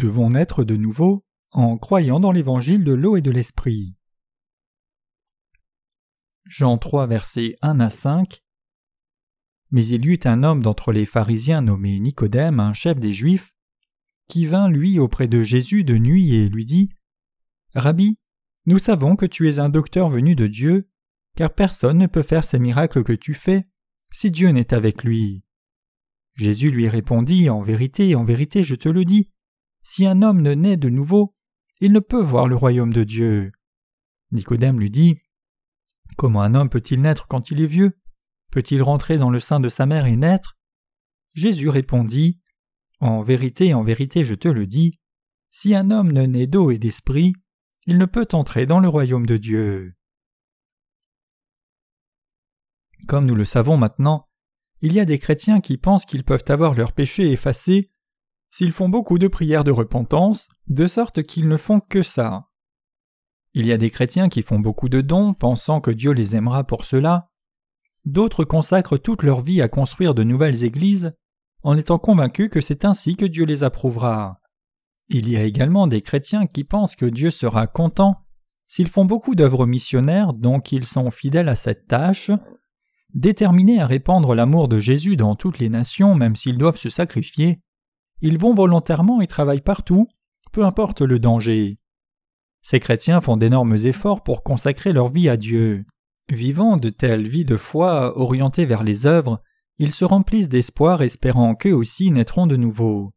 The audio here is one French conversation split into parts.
Devons naître de nouveau en croyant dans l'évangile de l'eau et de l'esprit. Jean 3 versets 1 à 5 Mais il y eut un homme d'entre les pharisiens nommé Nicodème, un chef des Juifs, qui vint lui auprès de Jésus de nuit et lui dit Rabbi, nous savons que tu es un docteur venu de Dieu, car personne ne peut faire ces miracles que tu fais si Dieu n'est avec lui. Jésus lui répondit En vérité, en vérité, je te le dis, si un homme ne naît de nouveau, il ne peut voir le royaume de Dieu. Nicodème lui dit Comment un homme peut-il naître quand il est vieux? Peut-il rentrer dans le sein de sa mère et naître? Jésus répondit En vérité, en vérité, je te le dis, si un homme ne naît d'eau et d'esprit, il ne peut entrer dans le royaume de Dieu. Comme nous le savons maintenant, il y a des chrétiens qui pensent qu'ils peuvent avoir leurs péchés effacés s'ils font beaucoup de prières de repentance, de sorte qu'ils ne font que ça. Il y a des chrétiens qui font beaucoup de dons, pensant que Dieu les aimera pour cela. D'autres consacrent toute leur vie à construire de nouvelles églises, en étant convaincus que c'est ainsi que Dieu les approuvera. Il y a également des chrétiens qui pensent que Dieu sera content s'ils font beaucoup d'œuvres missionnaires, donc ils sont fidèles à cette tâche, déterminés à répandre l'amour de Jésus dans toutes les nations, même s'ils doivent se sacrifier, ils vont volontairement et travaillent partout, peu importe le danger. Ces chrétiens font d'énormes efforts pour consacrer leur vie à Dieu. Vivant de telles vies de foi orientées vers les œuvres, ils se remplissent d'espoir espérant qu'eux aussi naîtront de nouveau.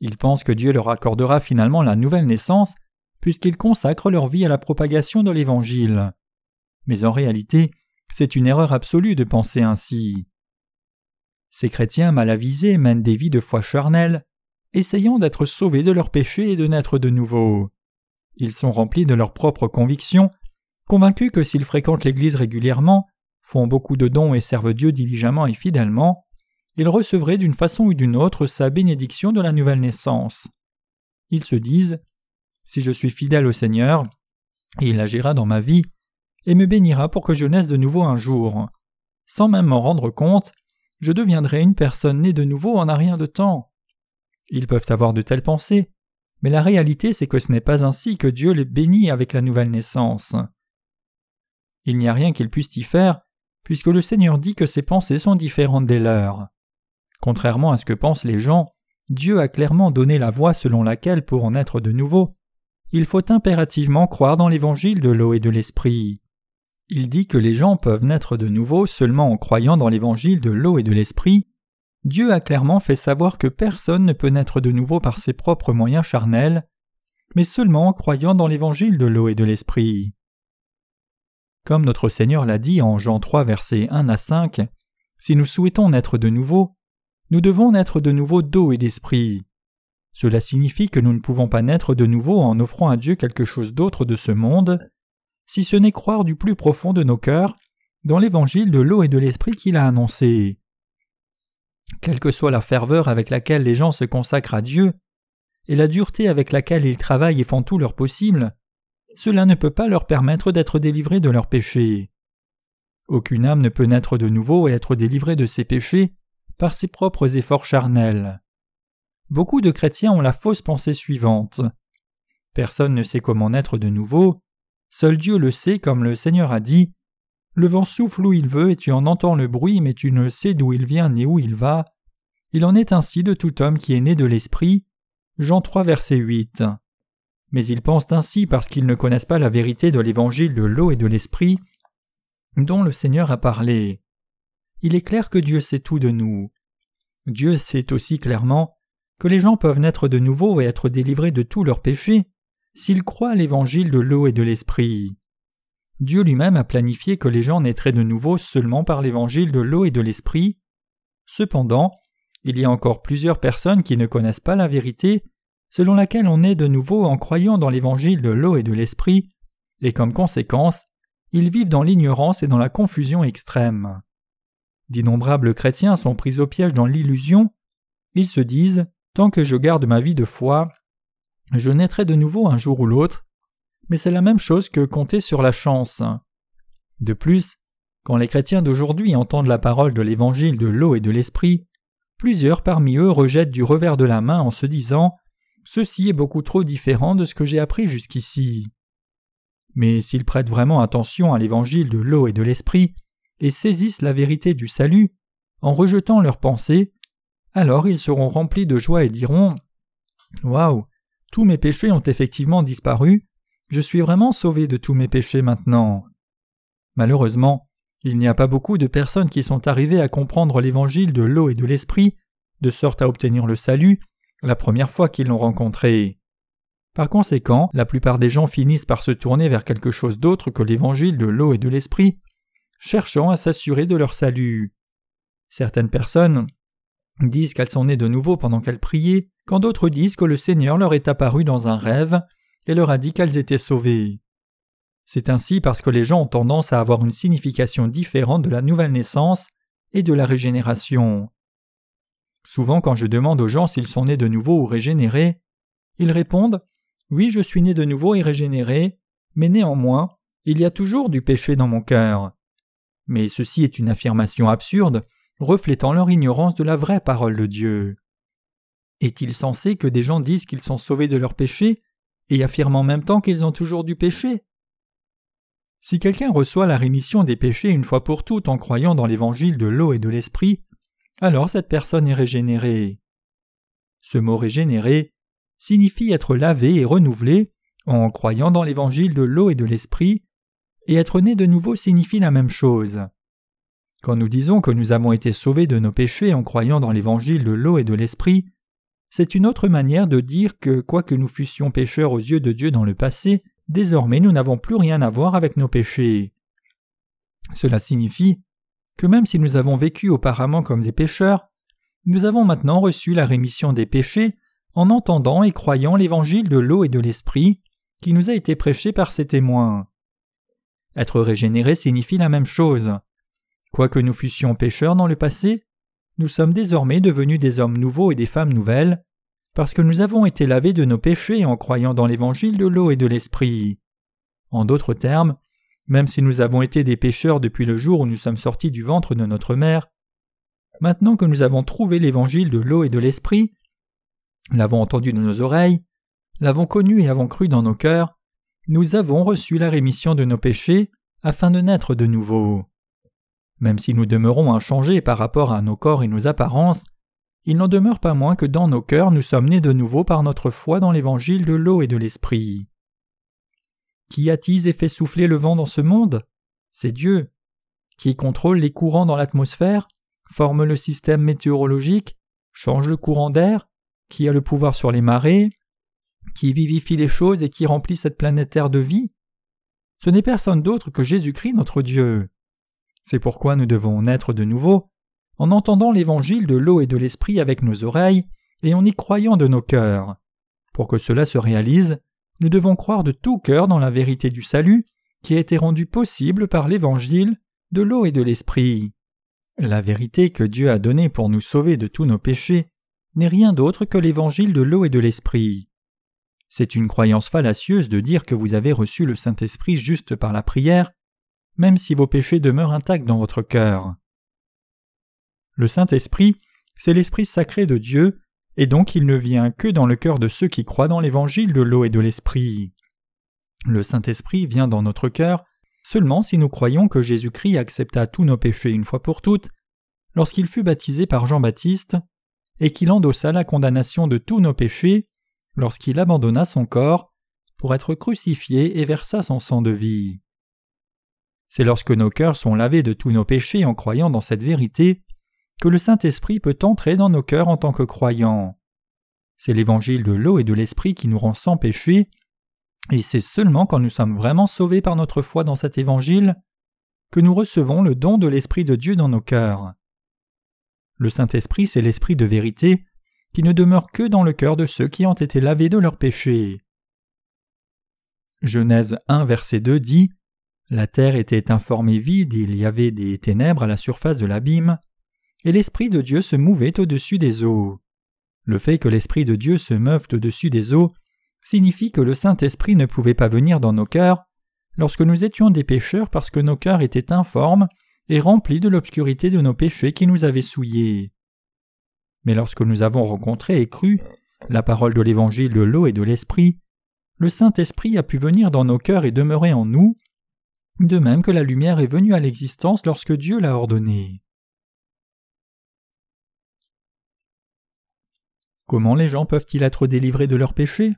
Ils pensent que Dieu leur accordera finalement la nouvelle naissance puisqu'ils consacrent leur vie à la propagation de l'Évangile. Mais en réalité, c'est une erreur absolue de penser ainsi. Ces chrétiens mal avisés mènent des vies de foi charnelle, essayant d'être sauvés de leurs péchés et de naître de nouveau. Ils sont remplis de leurs propres convictions, convaincus que s'ils fréquentent l'Église régulièrement, font beaucoup de dons et servent Dieu diligemment et fidèlement, ils recevraient d'une façon ou d'une autre sa bénédiction de la nouvelle naissance. Ils se disent Si je suis fidèle au Seigneur, il agira dans ma vie et me bénira pour que je naisse de nouveau un jour. Sans même m'en rendre compte, je deviendrai une personne née de nouveau en un rien de temps. Ils peuvent avoir de telles pensées, mais la réalité c'est que ce n'est pas ainsi que Dieu les bénit avec la nouvelle naissance. Il n'y a rien qu'ils puissent y faire, puisque le Seigneur dit que ses pensées sont différentes des leurs. Contrairement à ce que pensent les gens, Dieu a clairement donné la voie selon laquelle, pour en être de nouveau, il faut impérativement croire dans l'évangile de l'eau et de l'esprit. Il dit que les gens peuvent naître de nouveau seulement en croyant dans l'évangile de l'eau et de l'esprit. Dieu a clairement fait savoir que personne ne peut naître de nouveau par ses propres moyens charnels, mais seulement en croyant dans l'évangile de l'eau et de l'esprit. Comme notre Seigneur l'a dit en Jean 3 versets 1 à 5, si nous souhaitons naître de nouveau, nous devons naître de nouveau d'eau et d'esprit. Cela signifie que nous ne pouvons pas naître de nouveau en offrant à Dieu quelque chose d'autre de ce monde, si ce n'est croire du plus profond de nos cœurs dans l'évangile de l'eau et de l'esprit qu'il a annoncé. Quelle que soit la ferveur avec laquelle les gens se consacrent à Dieu, et la dureté avec laquelle ils travaillent et font tout leur possible, cela ne peut pas leur permettre d'être délivrés de leurs péchés. Aucune âme ne peut naître de nouveau et être délivrée de ses péchés par ses propres efforts charnels. Beaucoup de chrétiens ont la fausse pensée suivante. Personne ne sait comment naître de nouveau, Seul Dieu le sait, comme le Seigneur a dit. Le vent souffle où il veut, et tu en entends le bruit, mais tu ne sais d'où il vient ni où il va. Il en est ainsi de tout homme qui est né de l'Esprit. Jean 3, verset 8. Mais ils pensent ainsi parce qu'ils ne connaissent pas la vérité de l'évangile de l'eau et de l'Esprit dont le Seigneur a parlé. Il est clair que Dieu sait tout de nous. Dieu sait aussi clairement que les gens peuvent naître de nouveau et être délivrés de tous leurs péchés s'ils croient à l'évangile de l'eau et de l'esprit. Dieu lui-même a planifié que les gens naîtraient de nouveau seulement par l'évangile de l'eau et de l'esprit. Cependant, il y a encore plusieurs personnes qui ne connaissent pas la vérité, selon laquelle on naît de nouveau en croyant dans l'évangile de l'eau et de l'esprit, et comme conséquence, ils vivent dans l'ignorance et dans la confusion extrême. D'innombrables chrétiens sont pris au piège dans l'illusion. Ils se disent Tant que je garde ma vie de foi, je naîtrai de nouveau un jour ou l'autre, mais c'est la même chose que compter sur la chance. De plus, quand les chrétiens d'aujourd'hui entendent la parole de l'évangile de l'eau et de l'esprit, plusieurs parmi eux rejettent du revers de la main en se disant ceci est beaucoup trop différent de ce que j'ai appris jusqu'ici. Mais s'ils prêtent vraiment attention à l'évangile de l'eau et de l'esprit, et saisissent la vérité du salut, en rejetant leurs pensées, alors ils seront remplis de joie et diront Waouh, tous mes péchés ont effectivement disparu, je suis vraiment sauvé de tous mes péchés maintenant. Malheureusement, il n'y a pas beaucoup de personnes qui sont arrivées à comprendre l'évangile de l'eau et de l'esprit, de sorte à obtenir le salut, la première fois qu'ils l'ont rencontré. Par conséquent, la plupart des gens finissent par se tourner vers quelque chose d'autre que l'évangile de l'eau et de l'esprit, cherchant à s'assurer de leur salut. Certaines personnes disent qu'elles sont nées de nouveau pendant qu'elles priaient, quand d'autres disent que le Seigneur leur est apparu dans un rêve et leur a dit qu'elles étaient sauvées. C'est ainsi parce que les gens ont tendance à avoir une signification différente de la nouvelle naissance et de la régénération. Souvent quand je demande aux gens s'ils sont nés de nouveau ou régénérés, ils répondent Oui, je suis né de nouveau et régénéré, mais néanmoins, il y a toujours du péché dans mon cœur. Mais ceci est une affirmation absurde, reflétant leur ignorance de la vraie parole de Dieu. Est-il censé que des gens disent qu'ils sont sauvés de leurs péchés et affirment en même temps qu'ils ont toujours du péché? Si quelqu'un reçoit la rémission des péchés une fois pour toutes en croyant dans l'évangile de l'eau et de l'esprit, alors cette personne est régénérée. Ce mot régénéré signifie être lavé et renouvelé en croyant dans l'évangile de l'eau et de l'esprit, et être né de nouveau signifie la même chose. Quand nous disons que nous avons été sauvés de nos péchés en croyant dans l'évangile de l'eau et de l'esprit, c'est une autre manière de dire que, quoique nous fussions pécheurs aux yeux de Dieu dans le passé, désormais nous n'avons plus rien à voir avec nos péchés. Cela signifie que même si nous avons vécu auparavant comme des pécheurs, nous avons maintenant reçu la rémission des péchés en entendant et croyant l'évangile de l'eau et de l'esprit qui nous a été prêché par ses témoins. Être régénéré signifie la même chose. Quoique nous fussions pécheurs dans le passé, nous sommes désormais devenus des hommes nouveaux et des femmes nouvelles, parce que nous avons été lavés de nos péchés en croyant dans l'évangile de l'eau et de l'esprit. En d'autres termes, même si nous avons été des pécheurs depuis le jour où nous sommes sortis du ventre de notre mère, maintenant que nous avons trouvé l'évangile de l'eau et de l'esprit, l'avons entendu de nos oreilles, l'avons connu et avons cru dans nos cœurs, nous avons reçu la rémission de nos péchés afin de naître de nouveau. Même si nous demeurons inchangés par rapport à nos corps et nos apparences, il n'en demeure pas moins que dans nos cœurs nous sommes nés de nouveau par notre foi dans l'évangile de l'eau et de l'esprit. Qui attise et fait souffler le vent dans ce monde? C'est Dieu. Qui contrôle les courants dans l'atmosphère, forme le système météorologique, change le courant d'air, qui a le pouvoir sur les marées, qui vivifie les choses et qui remplit cette planète Terre de vie? Ce n'est personne d'autre que Jésus-Christ notre Dieu. C'est pourquoi nous devons naître de nouveau, en entendant l'évangile de l'eau et de l'esprit avec nos oreilles et en y croyant de nos cœurs. Pour que cela se réalise, nous devons croire de tout cœur dans la vérité du salut qui a été rendue possible par l'évangile de l'eau et de l'esprit. La vérité que Dieu a donnée pour nous sauver de tous nos péchés n'est rien d'autre que l'évangile de l'eau et de l'esprit. C'est une croyance fallacieuse de dire que vous avez reçu le Saint-Esprit juste par la prière, même si vos péchés demeurent intacts dans votre cœur. Le Saint-Esprit, c'est l'Esprit sacré de Dieu, et donc il ne vient que dans le cœur de ceux qui croient dans l'évangile de l'eau et de l'Esprit. Le Saint-Esprit vient dans notre cœur seulement si nous croyons que Jésus-Christ accepta tous nos péchés une fois pour toutes, lorsqu'il fut baptisé par Jean-Baptiste, et qu'il endossa la condamnation de tous nos péchés, lorsqu'il abandonna son corps pour être crucifié et versa son sang de vie. C'est lorsque nos cœurs sont lavés de tous nos péchés en croyant dans cette vérité que le Saint-Esprit peut entrer dans nos cœurs en tant que croyants. C'est l'évangile de l'eau et de l'esprit qui nous rend sans péché, et c'est seulement quand nous sommes vraiment sauvés par notre foi dans cet évangile que nous recevons le don de l'Esprit de Dieu dans nos cœurs. Le Saint-Esprit, c'est l'Esprit de vérité qui ne demeure que dans le cœur de ceux qui ont été lavés de leurs péchés. Genèse 1 verset 2 dit La terre était informée vide, il y avait des ténèbres à la surface de l'abîme, et l'Esprit de Dieu se mouvait au-dessus des eaux. Le fait que l'Esprit de Dieu se meuve au-dessus des eaux signifie que le Saint-Esprit ne pouvait pas venir dans nos cœurs lorsque nous étions des pécheurs parce que nos cœurs étaient informes et remplis de l'obscurité de nos péchés qui nous avaient souillés. Mais lorsque nous avons rencontré et cru la parole de l'évangile de l'eau et de l'esprit, le Saint-Esprit a pu venir dans nos cœurs et demeurer en nous, de même que la lumière est venue à l'existence lorsque Dieu l'a ordonnée. Comment les gens peuvent-ils être délivrés de leurs péchés?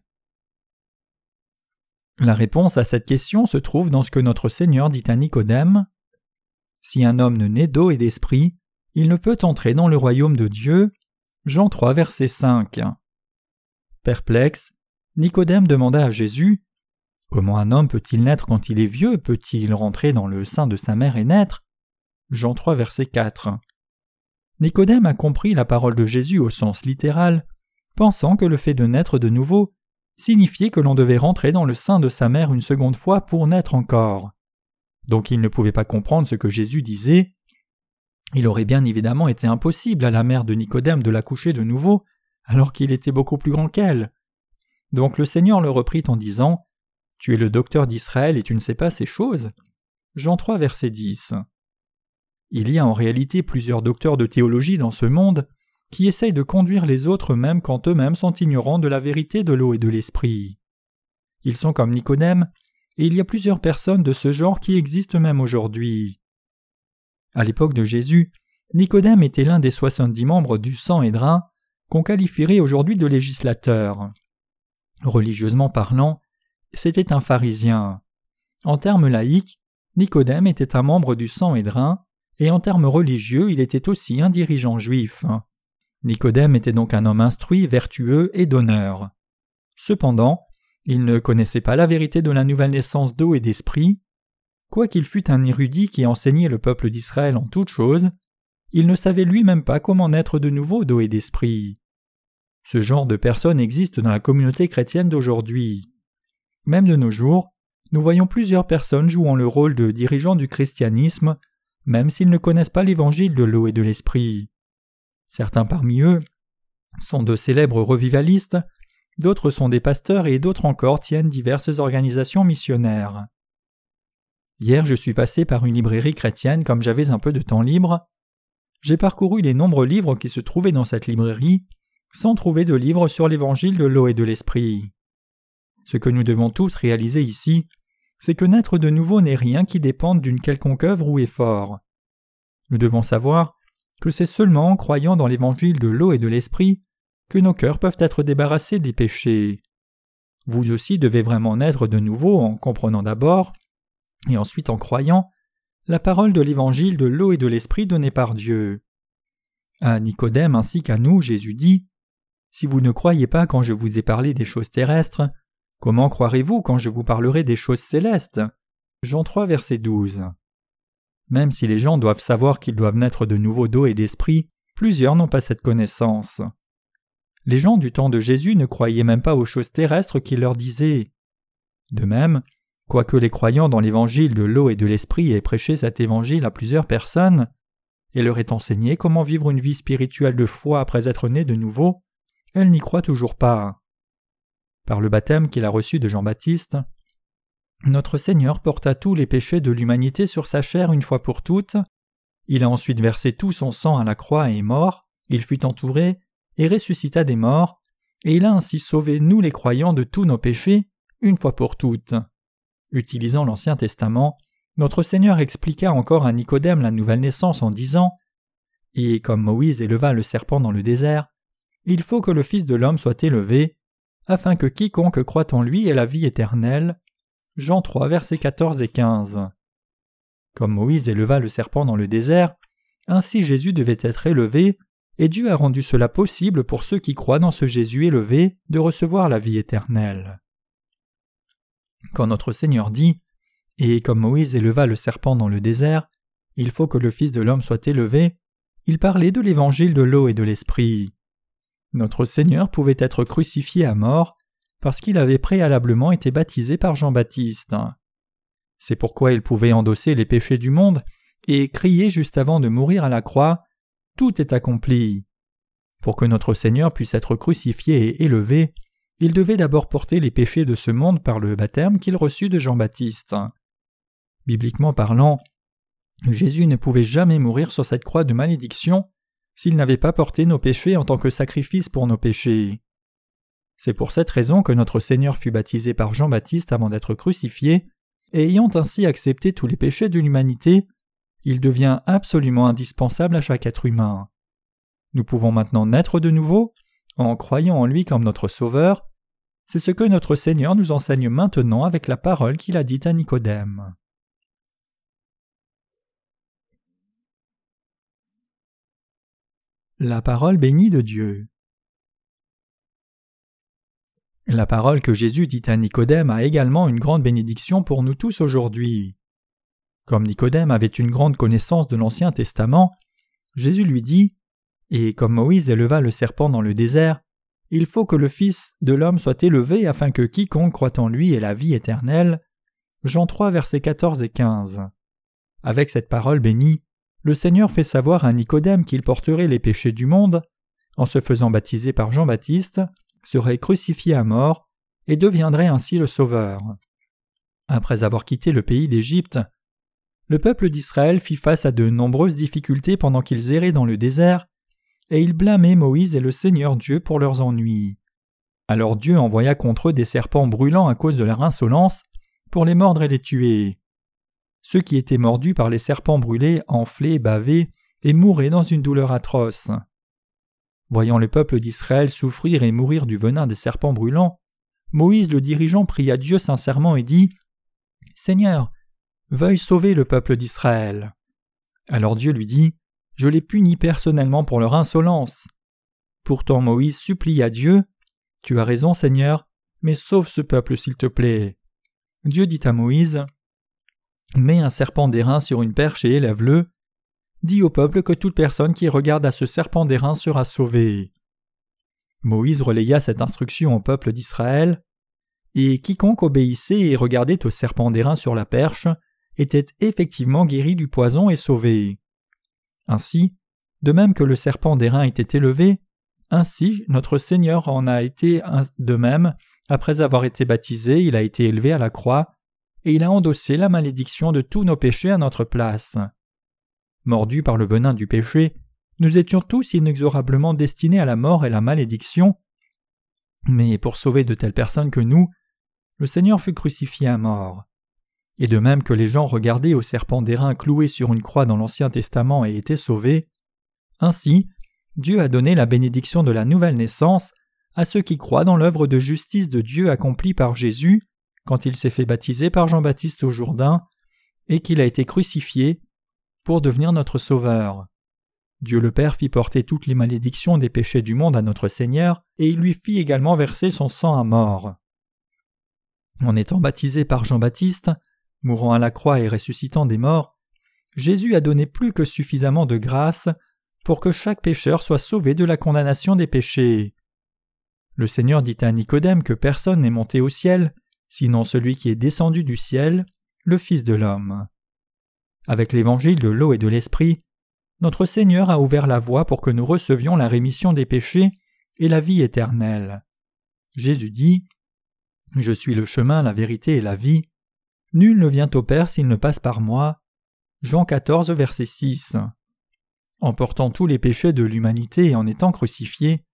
La réponse à cette question se trouve dans ce que notre Seigneur dit à Nicodème. Si un homme ne naît d'eau et d'esprit, il ne peut entrer dans le royaume de Dieu. Jean 3, verset 5. Perplexe, Nicodème demanda à Jésus Comment un homme peut-il naître quand il est vieux? Peut-il rentrer dans le sein de sa mère et naître? Jean 3, verset 4. Nicodème a compris la parole de Jésus au sens littéral, pensant que le fait de naître de nouveau signifiait que l'on devait rentrer dans le sein de sa mère une seconde fois pour naître encore. Donc il ne pouvait pas comprendre ce que Jésus disait. Il aurait bien évidemment été impossible à la mère de Nicodème de l'accoucher de nouveau, alors qu'il était beaucoup plus grand qu'elle. Donc le Seigneur le reprit en disant tu es le docteur d'Israël et tu ne sais pas ces choses? Jean 3, verset 10. Il y a en réalité plusieurs docteurs de théologie dans ce monde qui essayent de conduire les autres même quand eux-mêmes sont ignorants de la vérité de l'eau et de l'esprit. Ils sont comme Nicodème, et il y a plusieurs personnes de ce genre qui existent même aujourd'hui. À l'époque de Jésus, Nicodème était l'un des soixante-dix membres du sang et qu'on qualifierait aujourd'hui de législateur. Religieusement parlant, c'était un pharisien. En termes laïques, Nicodème était un membre du sang et et en termes religieux, il était aussi un dirigeant juif. Nicodème était donc un homme instruit, vertueux et d'honneur. Cependant, il ne connaissait pas la vérité de la nouvelle naissance d'eau et d'esprit. Quoiqu'il fût un érudit qui enseignait le peuple d'Israël en toutes choses, il ne savait lui-même pas comment naître de nouveau d'eau et d'esprit. Ce genre de personnes existe dans la communauté chrétienne d'aujourd'hui. Même de nos jours, nous voyons plusieurs personnes jouant le rôle de dirigeants du christianisme, même s'ils ne connaissent pas l'évangile de l'eau et de l'esprit. Certains parmi eux sont de célèbres revivalistes, d'autres sont des pasteurs et d'autres encore tiennent diverses organisations missionnaires. Hier je suis passé par une librairie chrétienne comme j'avais un peu de temps libre. J'ai parcouru les nombreux livres qui se trouvaient dans cette librairie sans trouver de livres sur l'évangile de l'eau et de l'esprit. Ce que nous devons tous réaliser ici, c'est que naître de nouveau n'est rien qui dépende d'une quelconque œuvre ou effort. Nous devons savoir que c'est seulement en croyant dans l'évangile de l'eau et de l'esprit que nos cœurs peuvent être débarrassés des péchés. Vous aussi devez vraiment naître de nouveau en comprenant d'abord, et ensuite en croyant, la parole de l'évangile de l'eau et de l'esprit donnée par Dieu. À Nicodème ainsi qu'à nous, Jésus dit Si vous ne croyez pas quand je vous ai parlé des choses terrestres, Comment croirez-vous quand je vous parlerai des choses célestes? Jean 3, verset 12. Même si les gens doivent savoir qu'ils doivent naître de nouveau d'eau et d'esprit, plusieurs n'ont pas cette connaissance. Les gens du temps de Jésus ne croyaient même pas aux choses terrestres qu'il leur disait. De même, quoique les croyants dans l'évangile de l'eau et de l'esprit aient prêché cet évangile à plusieurs personnes, et leur aient enseigné comment vivre une vie spirituelle de foi après être nés de nouveau, elles n'y croient toujours pas. Par le baptême qu'il a reçu de Jean-Baptiste, notre Seigneur porta tous les péchés de l'humanité sur sa chair une fois pour toutes. Il a ensuite versé tout son sang à la croix et est mort. Il fut entouré et ressuscita des morts, et il a ainsi sauvé nous les croyants de tous nos péchés une fois pour toutes. Utilisant l'Ancien Testament, notre Seigneur expliqua encore à Nicodème la nouvelle naissance en disant Et comme Moïse éleva le serpent dans le désert, il faut que le Fils de l'homme soit élevé, afin que quiconque croit en lui ait la vie éternelle. Jean 3, versets 14 et 15. Comme Moïse éleva le serpent dans le désert, ainsi Jésus devait être élevé, et Dieu a rendu cela possible pour ceux qui croient dans ce Jésus élevé de recevoir la vie éternelle. Quand notre Seigneur dit Et comme Moïse éleva le serpent dans le désert, il faut que le Fils de l'homme soit élevé, il parlait de l'évangile de l'eau et de l'esprit. Notre Seigneur pouvait être crucifié à mort parce qu'il avait préalablement été baptisé par Jean-Baptiste. C'est pourquoi il pouvait endosser les péchés du monde et crier juste avant de mourir à la croix Tout est accompli. Pour que notre Seigneur puisse être crucifié et élevé, il devait d'abord porter les péchés de ce monde par le baptême qu'il reçut de Jean-Baptiste. Bibliquement parlant, Jésus ne pouvait jamais mourir sur cette croix de malédiction s'il n'avait pas porté nos péchés en tant que sacrifice pour nos péchés. C'est pour cette raison que notre Seigneur fut baptisé par Jean-Baptiste avant d'être crucifié, et ayant ainsi accepté tous les péchés de l'humanité, il devient absolument indispensable à chaque être humain. Nous pouvons maintenant naître de nouveau en croyant en lui comme notre Sauveur. C'est ce que notre Seigneur nous enseigne maintenant avec la parole qu'il a dite à Nicodème. La parole bénie de Dieu. La parole que Jésus dit à Nicodème a également une grande bénédiction pour nous tous aujourd'hui. Comme Nicodème avait une grande connaissance de l'Ancien Testament, Jésus lui dit Et comme Moïse éleva le serpent dans le désert, il faut que le Fils de l'homme soit élevé afin que quiconque croit en lui ait la vie éternelle. Jean 3, versets 14 et 15. Avec cette parole bénie, le Seigneur fait savoir à Nicodème qu'il porterait les péchés du monde, en se faisant baptiser par Jean-Baptiste, serait crucifié à mort, et deviendrait ainsi le Sauveur. Après avoir quitté le pays d'Égypte, le peuple d'Israël fit face à de nombreuses difficultés pendant qu'ils erraient dans le désert, et ils blâmaient Moïse et le Seigneur Dieu pour leurs ennuis. Alors Dieu envoya contre eux des serpents brûlants à cause de leur insolence, pour les mordre et les tuer. Ceux qui étaient mordus par les serpents brûlés enflaient, bavaient et mouraient dans une douleur atroce. Voyant le peuple d'Israël souffrir et mourir du venin des serpents brûlants, Moïse le dirigeant pria Dieu sincèrement et dit Seigneur, veuille sauver le peuple d'Israël. Alors Dieu lui dit Je les punis personnellement pour leur insolence. Pourtant Moïse supplia Dieu Tu as raison, Seigneur, mais sauve ce peuple s'il te plaît. Dieu dit à Moïse Mets un serpent d'airain sur une perche et élève-le. Dis au peuple que toute personne qui regarde à ce serpent d'airain sera sauvée. Moïse relaya cette instruction au peuple d'Israël, et quiconque obéissait et regardait au serpent d'airain sur la perche était effectivement guéri du poison et sauvé. Ainsi, de même que le serpent d'airain était élevé, ainsi notre Seigneur en a été de même, après avoir été baptisé, il a été élevé à la croix, et il a endossé la malédiction de tous nos péchés à notre place. Mordus par le venin du péché, nous étions tous inexorablement destinés à la mort et la malédiction, mais pour sauver de telles personnes que nous, le Seigneur fut crucifié à mort. Et de même que les gens regardaient au serpent d'airain cloué sur une croix dans l'Ancien Testament et étaient sauvés, ainsi Dieu a donné la bénédiction de la nouvelle naissance à ceux qui croient dans l'œuvre de justice de Dieu accomplie par Jésus quand il s'est fait baptiser par Jean-Baptiste au Jourdain et qu'il a été crucifié pour devenir notre Sauveur. Dieu le Père fit porter toutes les malédictions des péchés du monde à notre Seigneur, et il lui fit également verser son sang à mort. En étant baptisé par Jean-Baptiste, mourant à la croix et ressuscitant des morts, Jésus a donné plus que suffisamment de grâce pour que chaque pécheur soit sauvé de la condamnation des péchés. Le Seigneur dit à Nicodème que personne n'est monté au ciel, sinon celui qui est descendu du ciel, le Fils de l'homme. Avec l'évangile de l'eau et de l'esprit, notre Seigneur a ouvert la voie pour que nous recevions la rémission des péchés et la vie éternelle. Jésus dit Je suis le chemin, la vérité et la vie. Nul ne vient au Père s'il ne passe par moi. Jean 14, verset 6. En portant tous les péchés de l'humanité et en étant crucifié,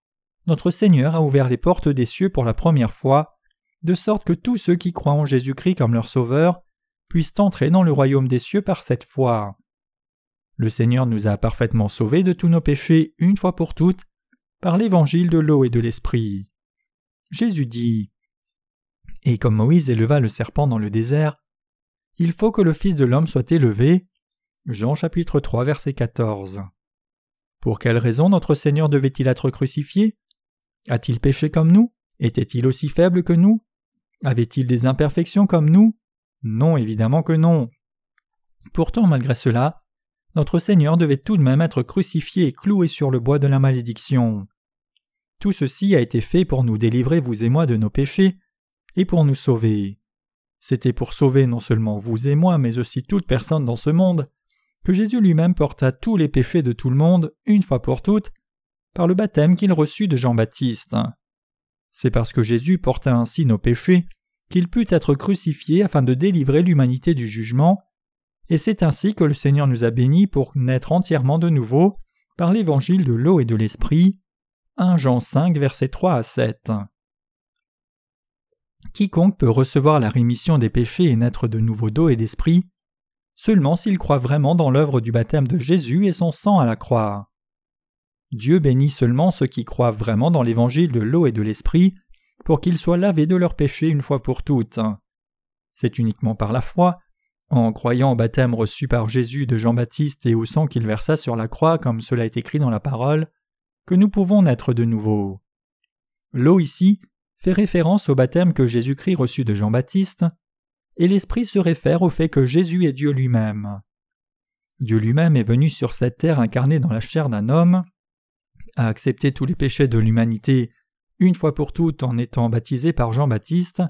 notre Seigneur a ouvert les portes des cieux pour la première fois de sorte que tous ceux qui croient en Jésus-Christ comme leur Sauveur puissent entrer dans le royaume des cieux par cette foi. Le Seigneur nous a parfaitement sauvés de tous nos péchés une fois pour toutes par l'évangile de l'eau et de l'esprit. Jésus dit Et comme Moïse éleva le serpent dans le désert, il faut que le Fils de l'homme soit élevé. Jean chapitre 3 verset 14. Pour quelle raison notre Seigneur devait-il être crucifié? A-t-il péché comme nous? Était-il aussi faible que nous? Avait-il des imperfections comme nous? Non, évidemment que non. Pourtant, malgré cela, notre Seigneur devait tout de même être crucifié et cloué sur le bois de la malédiction. Tout ceci a été fait pour nous délivrer, vous et moi, de nos péchés, et pour nous sauver. C'était pour sauver non seulement vous et moi, mais aussi toute personne dans ce monde, que Jésus lui-même porta tous les péchés de tout le monde, une fois pour toutes, par le baptême qu'il reçut de Jean-Baptiste. C'est parce que Jésus porta ainsi nos péchés qu'il put être crucifié afin de délivrer l'humanité du jugement, et c'est ainsi que le Seigneur nous a bénis pour naître entièrement de nouveau par l'évangile de l'eau et de l'esprit. 1 Jean 5 versets 3 à 7. Quiconque peut recevoir la rémission des péchés et naître de nouveau d'eau et d'esprit, seulement s'il croit vraiment dans l'œuvre du baptême de Jésus et son sang à la croix. Dieu bénit seulement ceux qui croient vraiment dans l'évangile de l'eau et de l'esprit, pour qu'ils soient lavés de leurs péchés une fois pour toutes. C'est uniquement par la foi, en croyant au baptême reçu par Jésus de Jean-Baptiste et au sang qu'il versa sur la croix comme cela est écrit dans la parole, que nous pouvons naître de nouveau. L'eau ici fait référence au baptême que Jésus-Christ reçut de Jean-Baptiste, et l'Esprit se réfère au fait que Jésus est Dieu lui-même. Dieu lui-même est venu sur cette terre incarné dans la chair d'un homme, a accepté tous les péchés de l'humanité une fois pour toutes en étant baptisé par Jean-Baptiste,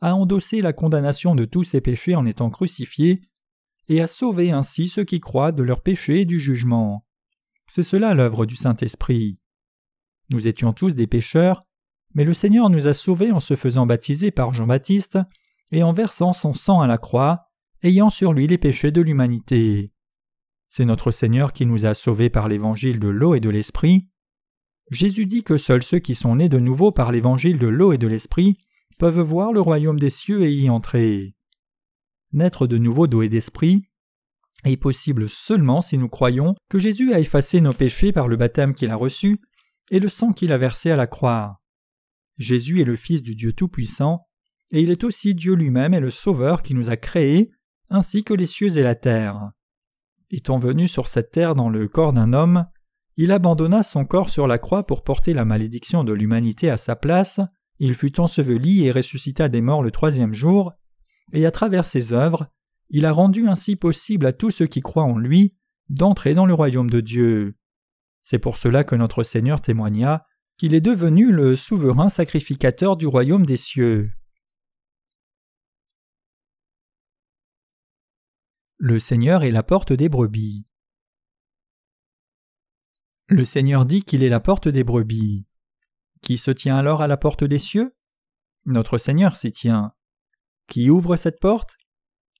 a endossé la condamnation de tous ses péchés en étant crucifié, et a sauvé ainsi ceux qui croient de leurs péchés et du jugement. C'est cela l'œuvre du Saint-Esprit. Nous étions tous des pécheurs, mais le Seigneur nous a sauvés en se faisant baptiser par Jean-Baptiste et en versant son sang à la croix, ayant sur lui les péchés de l'humanité. C'est notre Seigneur qui nous a sauvés par l'évangile de l'eau et de l'esprit. Jésus dit que seuls ceux qui sont nés de nouveau par l'évangile de l'eau et de l'esprit peuvent voir le royaume des cieux et y entrer. Naître de nouveau d'eau et d'esprit est possible seulement si nous croyons que Jésus a effacé nos péchés par le baptême qu'il a reçu et le sang qu'il a versé à la croix. Jésus est le Fils du Dieu Tout-Puissant, et il est aussi Dieu lui-même et le Sauveur qui nous a créés, ainsi que les cieux et la terre. Étant venu sur cette terre dans le corps d'un homme, il abandonna son corps sur la croix pour porter la malédiction de l'humanité à sa place, il fut enseveli et ressuscita des morts le troisième jour, et à travers ses œuvres, il a rendu ainsi possible à tous ceux qui croient en lui d'entrer dans le royaume de Dieu. C'est pour cela que notre Seigneur témoigna qu'il est devenu le souverain sacrificateur du royaume des cieux. Le Seigneur est la porte des brebis. Le Seigneur dit qu'il est la porte des brebis. Qui se tient alors à la porte des cieux? Notre Seigneur s'y tient. Qui ouvre cette porte?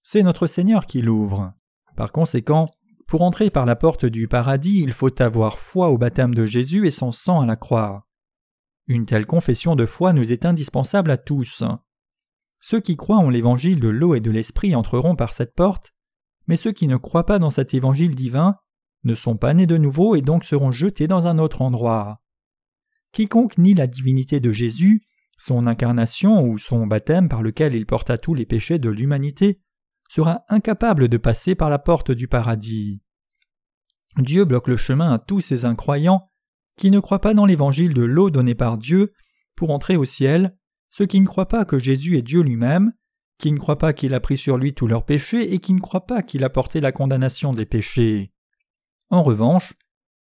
C'est notre Seigneur qui l'ouvre. Par conséquent, pour entrer par la porte du paradis, il faut avoir foi au baptême de Jésus et son sang à la croix. Une telle confession de foi nous est indispensable à tous. Ceux qui croient en l'évangile de l'eau et de l'esprit entreront par cette porte, mais ceux qui ne croient pas dans cet évangile divin ne sont pas nés de nouveau et donc seront jetés dans un autre endroit. Quiconque nie la divinité de Jésus, son incarnation ou son baptême par lequel il porta tous les péchés de l'humanité, sera incapable de passer par la porte du paradis. Dieu bloque le chemin à tous ces incroyants qui ne croient pas dans l'évangile de l'eau donnée par Dieu pour entrer au ciel, ceux qui ne croient pas que Jésus est Dieu lui-même, qui ne croient pas qu'il a pris sur lui tous leurs péchés et qui ne croient pas qu'il a porté la condamnation des péchés. En revanche,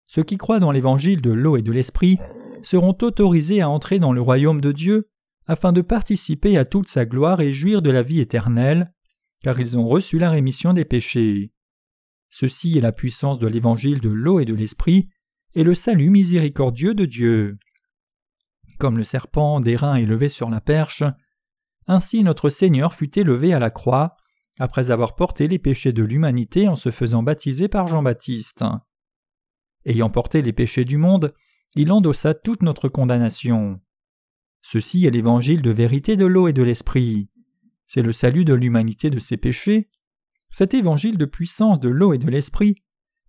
ceux qui croient dans l'évangile de l'eau et de l'esprit seront autorisés à entrer dans le royaume de Dieu afin de participer à toute sa gloire et jouir de la vie éternelle, car ils ont reçu la rémission des péchés. Ceci est la puissance de l'évangile de l'eau et de l'esprit, et le salut miséricordieux de Dieu. Comme le serpent d'airain élevé sur la perche, ainsi notre Seigneur fut élevé à la croix, après avoir porté les péchés de l'humanité en se faisant baptiser par Jean-Baptiste. Ayant porté les péchés du monde, il endossa toute notre condamnation. Ceci est l'évangile de vérité de l'eau et de l'esprit. C'est le salut de l'humanité de ses péchés. Cet évangile de puissance de l'eau et de l'esprit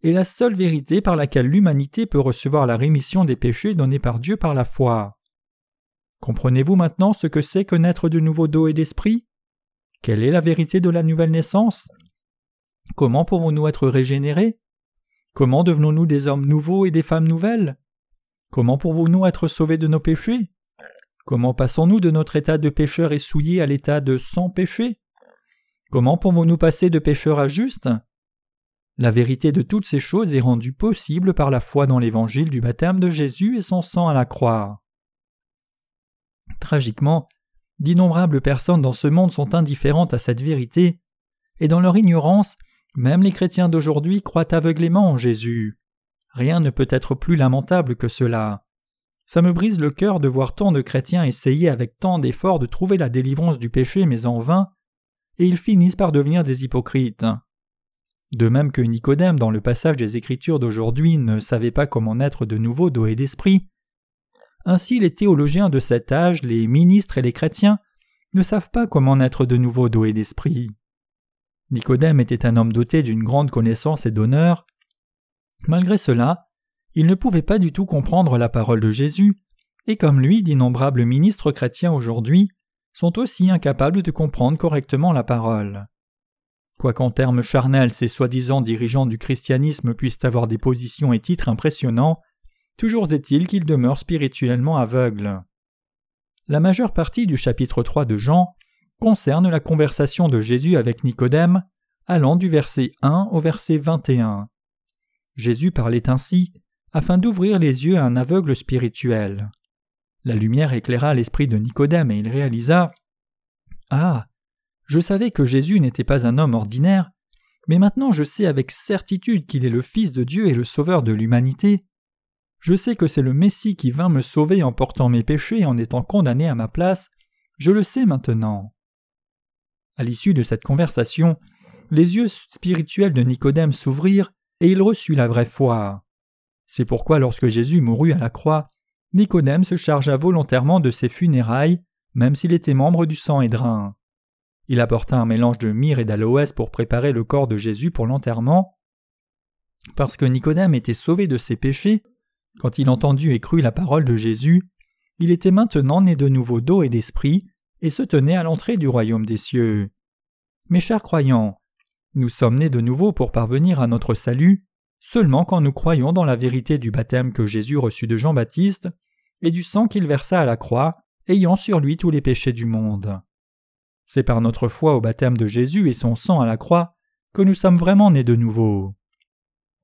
est la seule vérité par laquelle l'humanité peut recevoir la rémission des péchés donnés par Dieu par la foi. Comprenez-vous maintenant ce que c'est que naître de nouveau d'eau et d'esprit? Quelle est la vérité de la nouvelle naissance? Comment pouvons-nous être régénérés? Comment devenons-nous des hommes nouveaux et des femmes nouvelles? Comment pouvons-nous être sauvés de nos péchés? Comment passons-nous de notre état de pécheur et souillé à l'état de sans péché? Comment pouvons-nous passer de pécheur à juste? La vérité de toutes ces choses est rendue possible par la foi dans l'évangile du baptême de Jésus et son sang à la croix. Tragiquement, D'innombrables personnes dans ce monde sont indifférentes à cette vérité, et dans leur ignorance, même les chrétiens d'aujourd'hui croient aveuglément en Jésus. Rien ne peut être plus lamentable que cela. Ça me brise le cœur de voir tant de chrétiens essayer avec tant d'efforts de trouver la délivrance du péché mais en vain, et ils finissent par devenir des hypocrites. De même que Nicodème dans le passage des Écritures d'aujourd'hui ne savait pas comment naître de nouveau d'eau d'esprit, ainsi les théologiens de cet âge, les ministres et les chrétiens, ne savent pas comment naître de nouveau d'eau et d'esprit. Nicodème était un homme doté d'une grande connaissance et d'honneur. Malgré cela, il ne pouvait pas du tout comprendre la parole de Jésus, et comme lui, d'innombrables ministres chrétiens aujourd'hui sont aussi incapables de comprendre correctement la parole. Quoiqu'en termes charnels ces soi-disant dirigeants du christianisme puissent avoir des positions et titres impressionnants, toujours est-il qu'ils demeurent spirituellement aveugles. La majeure partie du chapitre 3 de Jean concerne la conversation de Jésus avec Nicodème, allant du verset 1 au verset 21. Jésus parlait ainsi afin d'ouvrir les yeux à un aveugle spirituel. La lumière éclaira l'esprit de Nicodème et il réalisa Ah Je savais que Jésus n'était pas un homme ordinaire, mais maintenant je sais avec certitude qu'il est le Fils de Dieu et le Sauveur de l'humanité. Je sais que c'est le Messie qui vint me sauver en portant mes péchés et en étant condamné à ma place. Je le sais maintenant. À l'issue de cette conversation, les yeux spirituels de Nicodème s'ouvrirent et il reçut la vraie foi. C'est pourquoi lorsque Jésus mourut à la croix, Nicodème se chargea volontairement de ses funérailles, même s'il était membre du sang Édrin. Il apporta un mélange de myrrhe et d'aloès pour préparer le corps de Jésus pour l'enterrement. Parce que Nicodème était sauvé de ses péchés, quand il entendit et crut la parole de Jésus, il était maintenant né de nouveau d'eau et d'esprit, et se tenait à l'entrée du royaume des cieux. Mes chers croyants, nous sommes nés de nouveau pour parvenir à notre salut seulement quand nous croyons dans la vérité du baptême que Jésus reçut de Jean-Baptiste et du sang qu'il versa à la croix, ayant sur lui tous les péchés du monde. C'est par notre foi au baptême de Jésus et son sang à la croix que nous sommes vraiment nés de nouveau.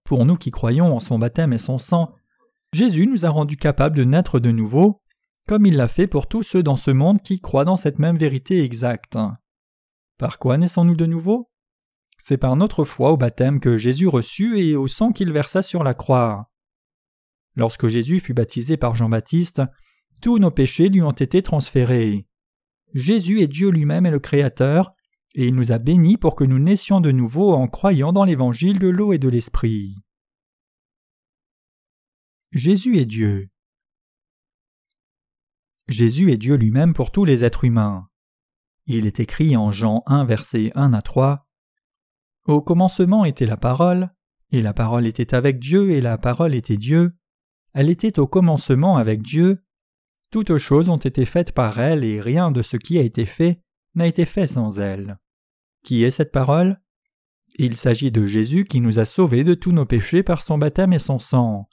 Pour nous qui croyons en son baptême et son sang, Jésus nous a rendus capables de naître de nouveau, comme il l'a fait pour tous ceux dans ce monde qui croient dans cette même vérité exacte. Par quoi naissons-nous de nouveau? C'est par notre foi au baptême que Jésus reçut et au sang qu'il versa sur la croix. Lorsque Jésus fut baptisé par Jean-Baptiste, tous nos péchés lui ont été transférés. Jésus est Dieu lui-même et le Créateur, et il nous a bénis pour que nous naissions de nouveau en croyant dans l'évangile de l'eau et de l'esprit. Jésus est Dieu. Jésus est Dieu lui-même pour tous les êtres humains. Il est écrit en Jean 1 versets 1 à 3 Au commencement était la parole, et la parole était avec Dieu, et la parole était Dieu. Elle était au commencement avec Dieu. Toutes choses ont été faites par elle, et rien de ce qui a été fait n'a été fait sans elle. Qui est cette parole? Il s'agit de Jésus qui nous a sauvés de tous nos péchés par son baptême et son sang.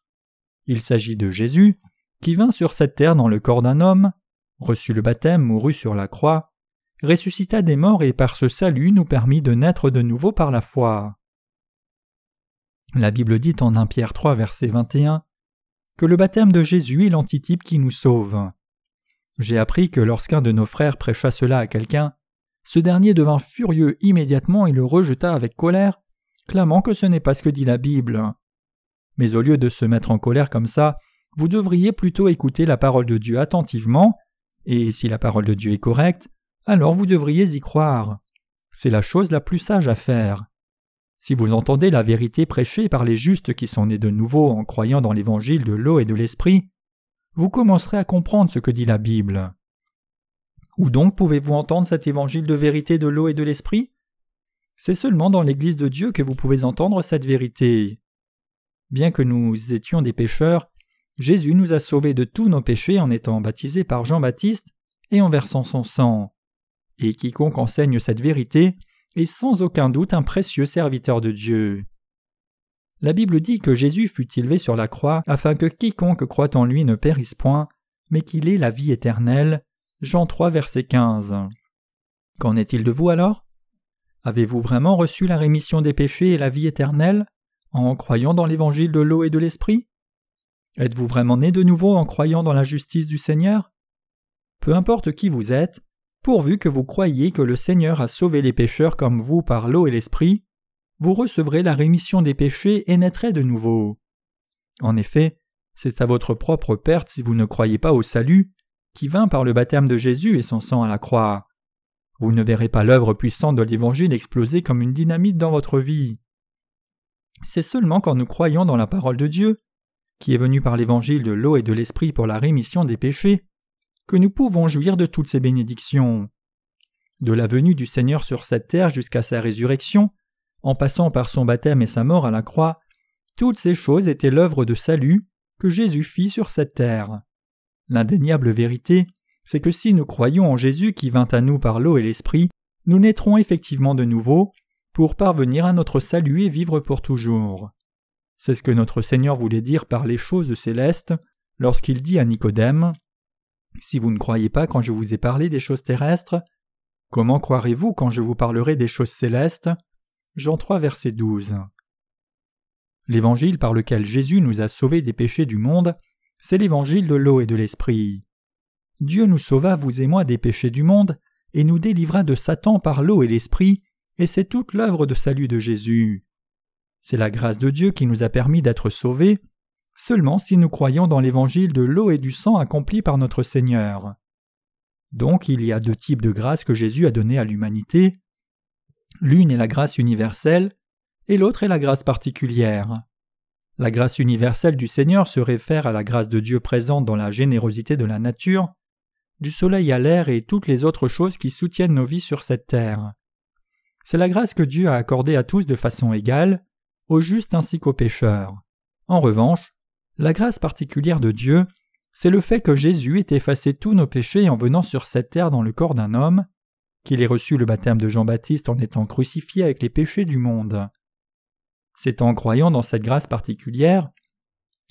Il s'agit de Jésus, qui vint sur cette terre dans le corps d'un homme, reçut le baptême, mourut sur la croix, ressuscita des morts et par ce salut nous permit de naître de nouveau par la foi. La Bible dit en 1 Pierre 3 verset 21 que le baptême de Jésus est l'antitype qui nous sauve. J'ai appris que lorsqu'un de nos frères prêcha cela à quelqu'un, ce dernier devint furieux immédiatement et le rejeta avec colère, clamant que ce n'est pas ce que dit la Bible. Mais au lieu de se mettre en colère comme ça, vous devriez plutôt écouter la parole de Dieu attentivement, et si la parole de Dieu est correcte, alors vous devriez y croire. C'est la chose la plus sage à faire. Si vous entendez la vérité prêchée par les justes qui sont nés de nouveau en croyant dans l'évangile de l'eau et de l'esprit, vous commencerez à comprendre ce que dit la Bible. Où donc pouvez-vous entendre cet évangile de vérité de l'eau et de l'esprit? C'est seulement dans l'Église de Dieu que vous pouvez entendre cette vérité. Bien que nous étions des pécheurs, Jésus nous a sauvés de tous nos péchés en étant baptisé par Jean-Baptiste et en versant son sang. Et quiconque enseigne cette vérité est sans aucun doute un précieux serviteur de Dieu. La Bible dit que Jésus fut élevé sur la croix afin que quiconque croit en lui ne périsse point, mais qu'il ait la vie éternelle. Jean 3, verset 15. Qu'en est-il de vous alors? Avez-vous vraiment reçu la rémission des péchés et la vie éternelle? En croyant dans l'évangile de l'eau et de l'esprit? Êtes-vous vraiment né de nouveau en croyant dans la justice du Seigneur? Peu importe qui vous êtes, pourvu que vous croyiez que le Seigneur a sauvé les pécheurs comme vous par l'eau et l'esprit, vous recevrez la rémission des péchés et naîtrez de nouveau. En effet, c'est à votre propre perte si vous ne croyez pas au salut, qui vint par le baptême de Jésus et son sang à la croix. Vous ne verrez pas l'œuvre puissante de l'Évangile exploser comme une dynamite dans votre vie. C'est seulement quand nous croyons dans la parole de Dieu, qui est venue par l'évangile de l'eau et de l'esprit pour la rémission des péchés, que nous pouvons jouir de toutes ces bénédictions. de la venue du Seigneur sur cette terre jusqu'à sa résurrection, en passant par son baptême et sa mort à la croix, toutes ces choses étaient l'œuvre de salut que Jésus fit sur cette terre. L'indéniable vérité, c'est que si nous croyons en Jésus qui vint à nous par l'eau et l'Esprit, nous naîtrons effectivement de nouveau pour parvenir à notre salut et vivre pour toujours. C'est ce que notre Seigneur voulait dire par les choses célestes lorsqu'il dit à Nicodème Si vous ne croyez pas quand je vous ai parlé des choses terrestres, comment croirez-vous quand je vous parlerai des choses célestes? Jean 3, verset 12. L'évangile par lequel Jésus nous a sauvés des péchés du monde, c'est l'évangile de l'eau et de l'esprit. Dieu nous sauva, vous et moi, des péchés du monde, et nous délivra de Satan par l'eau et l'esprit, et c'est toute l'œuvre de salut de Jésus. C'est la grâce de Dieu qui nous a permis d'être sauvés, seulement si nous croyons dans l'évangile de l'eau et du sang accompli par notre Seigneur. Donc il y a deux types de grâces que Jésus a données à l'humanité. L'une est la grâce universelle, et l'autre est la grâce particulière. La grâce universelle du Seigneur se réfère à la grâce de Dieu présente dans la générosité de la nature, du soleil à l'air et toutes les autres choses qui soutiennent nos vies sur cette terre. C'est la grâce que Dieu a accordée à tous de façon égale, aux justes ainsi qu'aux pécheurs. En revanche, la grâce particulière de Dieu, c'est le fait que Jésus ait effacé tous nos péchés en venant sur cette terre dans le corps d'un homme, qu'il ait reçu le baptême de Jean-Baptiste en étant crucifié avec les péchés du monde. C'est en croyant dans cette grâce particulière,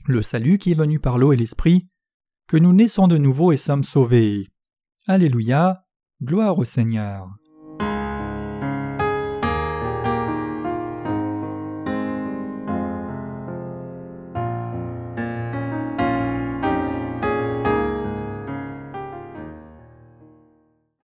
le salut qui est venu par l'eau et l'esprit, que nous naissons de nouveau et sommes sauvés. Alléluia, gloire au Seigneur.